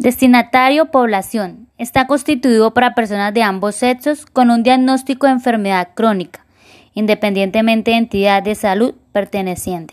Destinatario población. Está constituido para personas de ambos sexos con un diagnóstico de enfermedad crónica, independientemente de entidad de salud perteneciente.